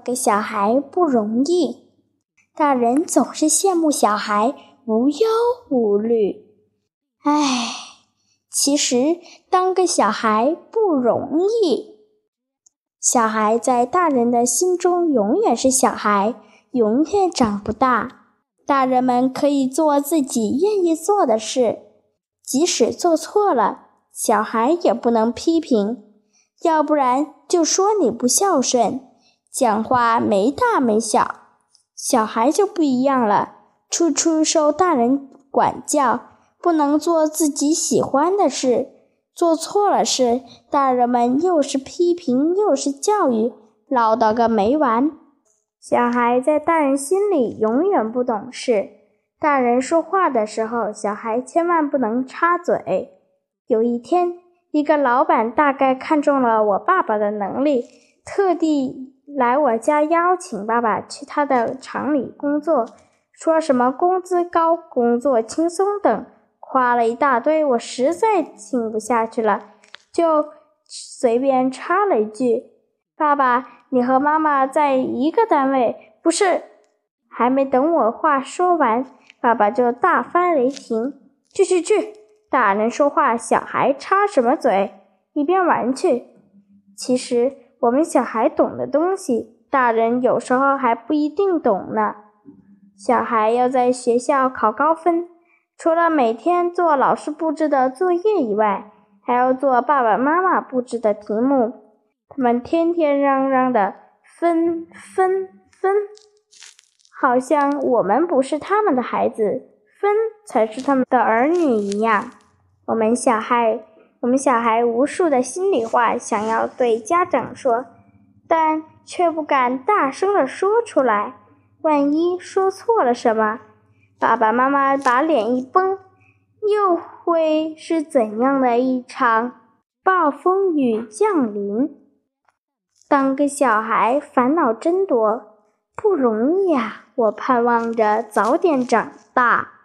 个小孩不容易，大人总是羡慕小孩无忧无虑。唉，其实当个小孩不容易。小孩在大人的心中永远是小孩，永远长不大。大人们可以做自己愿意做的事，即使做错了，小孩也不能批评，要不然就说你不孝顺。讲话没大没小，小孩就不一样了，处处受大人管教，不能做自己喜欢的事，做错了事，大人们又是批评又是教育，唠叨个没完。小孩在大人心里永远不懂事，大人说话的时候，小孩千万不能插嘴。有一天，一个老板大概看中了我爸爸的能力，特地。来我家邀请爸爸去他的厂里工作，说什么工资高、工作轻松等，夸了一大堆。我实在听不下去了，就随便插了一句：“爸爸，你和妈妈在一个单位，不是？”还没等我话说完，爸爸就大发雷霆：“去去去！大人说话，小孩插什么嘴？一边玩去！”其实。我们小孩懂的东西，大人有时候还不一定懂呢。小孩要在学校考高分，除了每天做老师布置的作业以外，还要做爸爸妈妈布置的题目。他们天天嚷嚷的分分分，好像我们不是他们的孩子，分才是他们的儿女一样。我们小孩。我们小孩无数的心里话想要对家长说，但却不敢大声的说出来。万一说错了什么，爸爸妈妈把脸一绷，又会是怎样的一场暴风雨降临？当个小孩烦恼真多，不容易啊！我盼望着早点长大。